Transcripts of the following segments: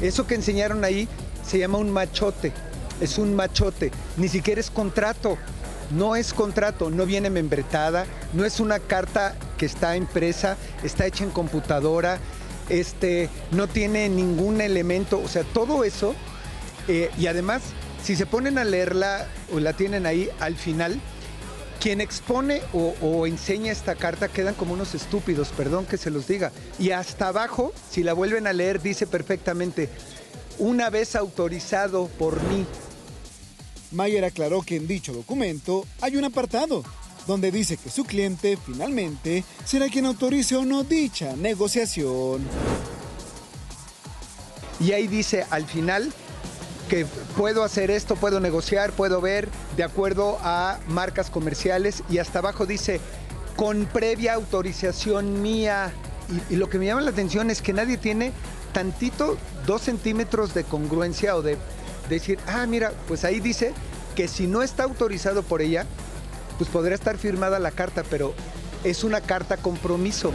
Eso que enseñaron ahí se llama un machote. Es un machote. Ni siquiera es contrato. No es contrato, no viene membretada, no es una carta que está impresa, está hecha en computadora, este, no tiene ningún elemento, o sea, todo eso. eh, y además, si se ponen a leerla o la tienen ahí al final, quien expone o, o enseña esta carta quedan como unos estúpidos, perdón que se los diga. Y hasta abajo, si la vuelven a leer, dice perfectamente, una vez autorizado por mí. Mayer aclaró que en dicho documento hay un apartado donde dice que su cliente finalmente será quien autorice o no dicha negociación. Y ahí dice al final que puedo hacer esto, puedo negociar, puedo ver de acuerdo a marcas comerciales y hasta abajo dice con previa autorización mía. Y, lo que me llama la atención es que nadie tiene tantito dos centímetros de congruencia o de decir, ah, mira, pues ahí dice que si no está autorizado por ella, pues podría estar firmada la carta, pero es una carta compromiso.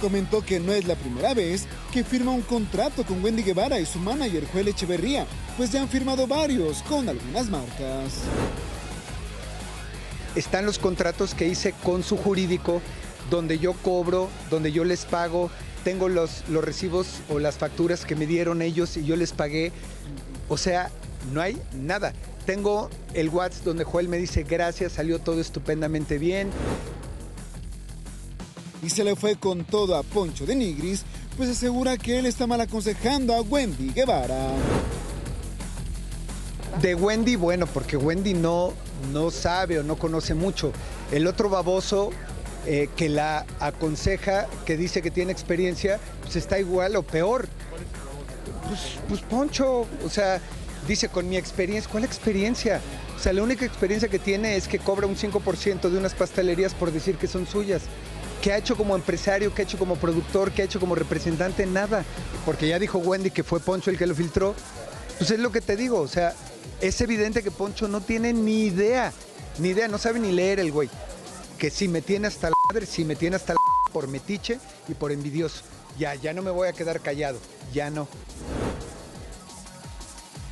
Comentó que no es la primera vez que firma un contrato con Wendy Guevara y su manager Joel Echeverría, pues ya han firmado varios con algunas marcas. están los contratos que hice con su jurídico, donde yo cobro, donde yo les pago, tengo los, los recibos o las facturas que me dieron ellos y yo les pagué. O sea, no hay nada. Tengo el WhatsApp donde Joel me dice gracias, salió todo estupendamente bien. Y se le fue con todo a Poncho de Nigris, pues asegura que él está mal aconsejando a Wendy Guevara. De Wendy, bueno, porque Wendy no, no sabe o no conoce mucho. El otro baboso eh, que la aconseja, que dice que tiene experiencia, pues está igual o peor. Pues, pues Poncho, o sea, dice con mi experiencia, ¿cuál experiencia? O sea, la única experiencia que tiene es que cobra un 5% de unas pastelerías por decir que son suyas. ¿Qué ha hecho como empresario? ¿Qué ha hecho como productor? ¿Qué ha hecho como representante? Nada. Porque ya dijo Wendy que fue Poncho el que lo filtró. Pues es lo que te digo, o sea, es evidente que Poncho no tiene ni idea, ni idea, no sabe ni leer el güey. Que si me tiene hasta la madre, si me tiene hasta la por metiche y por envidioso. Ya, ya no me voy a quedar callado, ya no.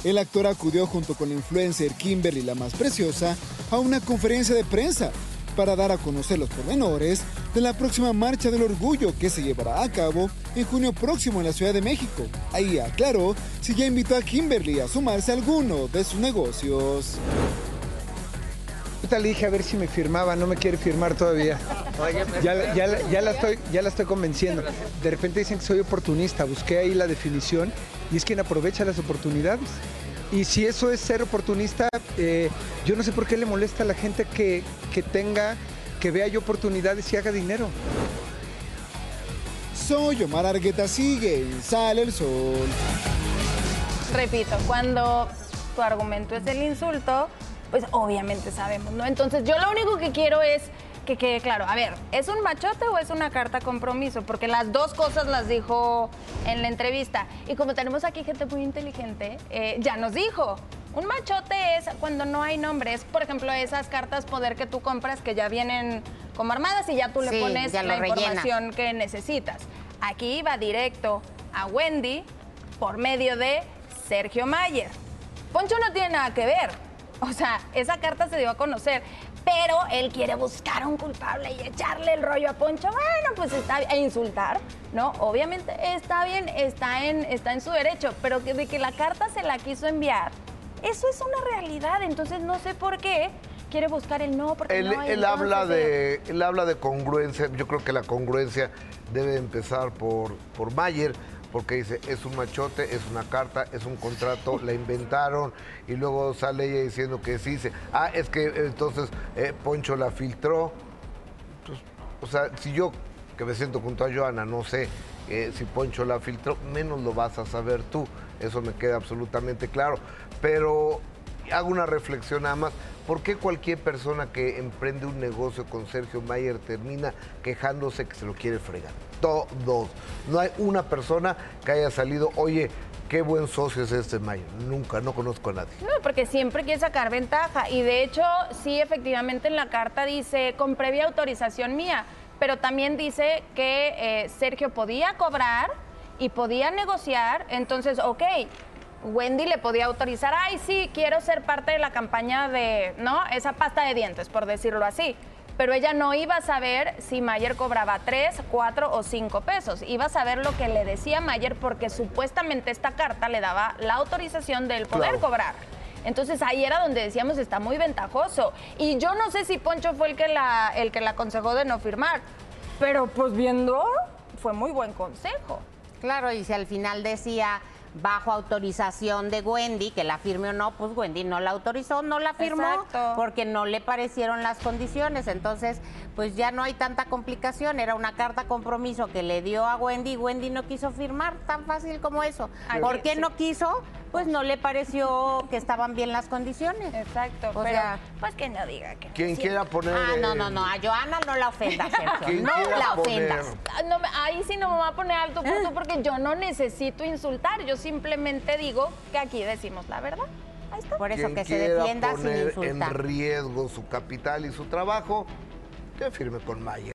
El actor acudió junto con la influencer Kimberly la más preciosa a una conferencia de prensa para dar a conocer los pormenores de la próxima Marcha del Orgullo que se llevará a cabo en junio próximo en la Ciudad de México. Ahí aclaró si ya invitó a Kimberly a sumarse a alguno de sus negocios. Ahorita le dije a ver si me firmaba, no me quiere firmar todavía. Ya, la- ya la- ya la estoy, ya la estoy convenciendo. De repente dicen que soy oportunista, busqué ahí la definición y es quien aprovecha las oportunidades. Y si eso es ser oportunista, eh, yo no sé por qué le molesta a la gente que, que tenga, que vea yo oportunidades y haga dinero. Soy Omar Argueta, sigue Sale el Sol. Repito, cuando tu argumento es el insulto, pues obviamente sabemos, ¿no? Entonces yo lo único que quiero es que quede claro, a ver, ¿es un machote o es una carta compromiso? Porque las dos cosas las dijo en la entrevista. Y como tenemos aquí gente muy inteligente, eh, ya nos dijo. Un machote es cuando no hay nombres, por ejemplo, esas cartas poder que tú compras que ya vienen como armadas y ya tú le Sí, pones la rellena. información que necesitas. Aquí va directo a Wendy por medio de Sergio Mayer. Poncho no tiene nada que ver. O sea, esa carta se dio a conocer. Pero él quiere buscar a un culpable y echarle el rollo a Poncho. Bueno, pues está bien. E insultar, ¿no? Obviamente está bien, está en, está en su derecho. Pero que de que la carta se la quiso enviar, eso es una realidad. Entonces no sé por qué quiere buscar el no, porque Él, no. él habla entonces, eh, de, él habla de congruencia. Yo creo que la congruencia debe empezar por, por Mayer, porque dice, es un machote, es una carta, es un contrato, la inventaron, y luego sale ella diciendo que sí. Dice, ah, es que entonces eh, Poncho la filtró. Entonces, o sea, si yo, que me siento junto a Joana, no sé eh, si Poncho la filtró, menos lo vas a saber tú. Eso me queda absolutamente claro. Pero hago una reflexión nada más. ¿Por qué cualquier persona que emprende un negocio con Sergio Mayer termina quejándose que se lo quiere fregar? Todos. No hay una persona que haya salido, oye, qué buen socio es este Mayer. Nunca, no conozco a nadie. No, porque siempre quiere sacar ventaja. Y de hecho, sí, efectivamente en la carta dice con previa autorización mía, pero también dice que eh, Sergio podía cobrar y podía negociar, entonces, ok, Wendy le podía autorizar, ay, sí, quiero ser parte de la campaña de, ¿no? Esa pasta de dientes, por decirlo así. Pero ella no iba a saber si Mayer cobraba 3, 4 o 5 pesos. Iba a saber lo que le decía Mayer porque supuestamente esta carta le daba la autorización del poder Claro. cobrar. Entonces ahí era donde decíamos está muy ventajoso. Y yo no sé si Poncho fue el que la, el que la aconsejó de no firmar. Pero pues viendo, fue muy buen consejo. Claro, y si al final decía bajo autorización de Wendy, que la firme o no, pues Wendy no la autorizó, no la firmó Exacto. porque no le parecieron las condiciones. Entonces, pues ya no hay tanta complicación. Era una carta compromiso que le dio a Wendy y Wendy no quiso firmar, tan fácil como eso. ¿Por qué sí. no quiso? Pues no le pareció que estaban bien las condiciones. Exacto. O pero sea- pues que no diga que no. Quien quiera poner. Ah, no, eh, no, no, a Joana no la ofendas, Sergio. No la ofendas. Ah, no me- ahí sí no me va a poner alto punto porque yo no necesito insultar. Yo simplemente digo que aquí decimos la verdad. Ahí está. Por eso quien que se defienda sin poner en insultar. riesgo su capital y su trabajo, que firme con Mayer.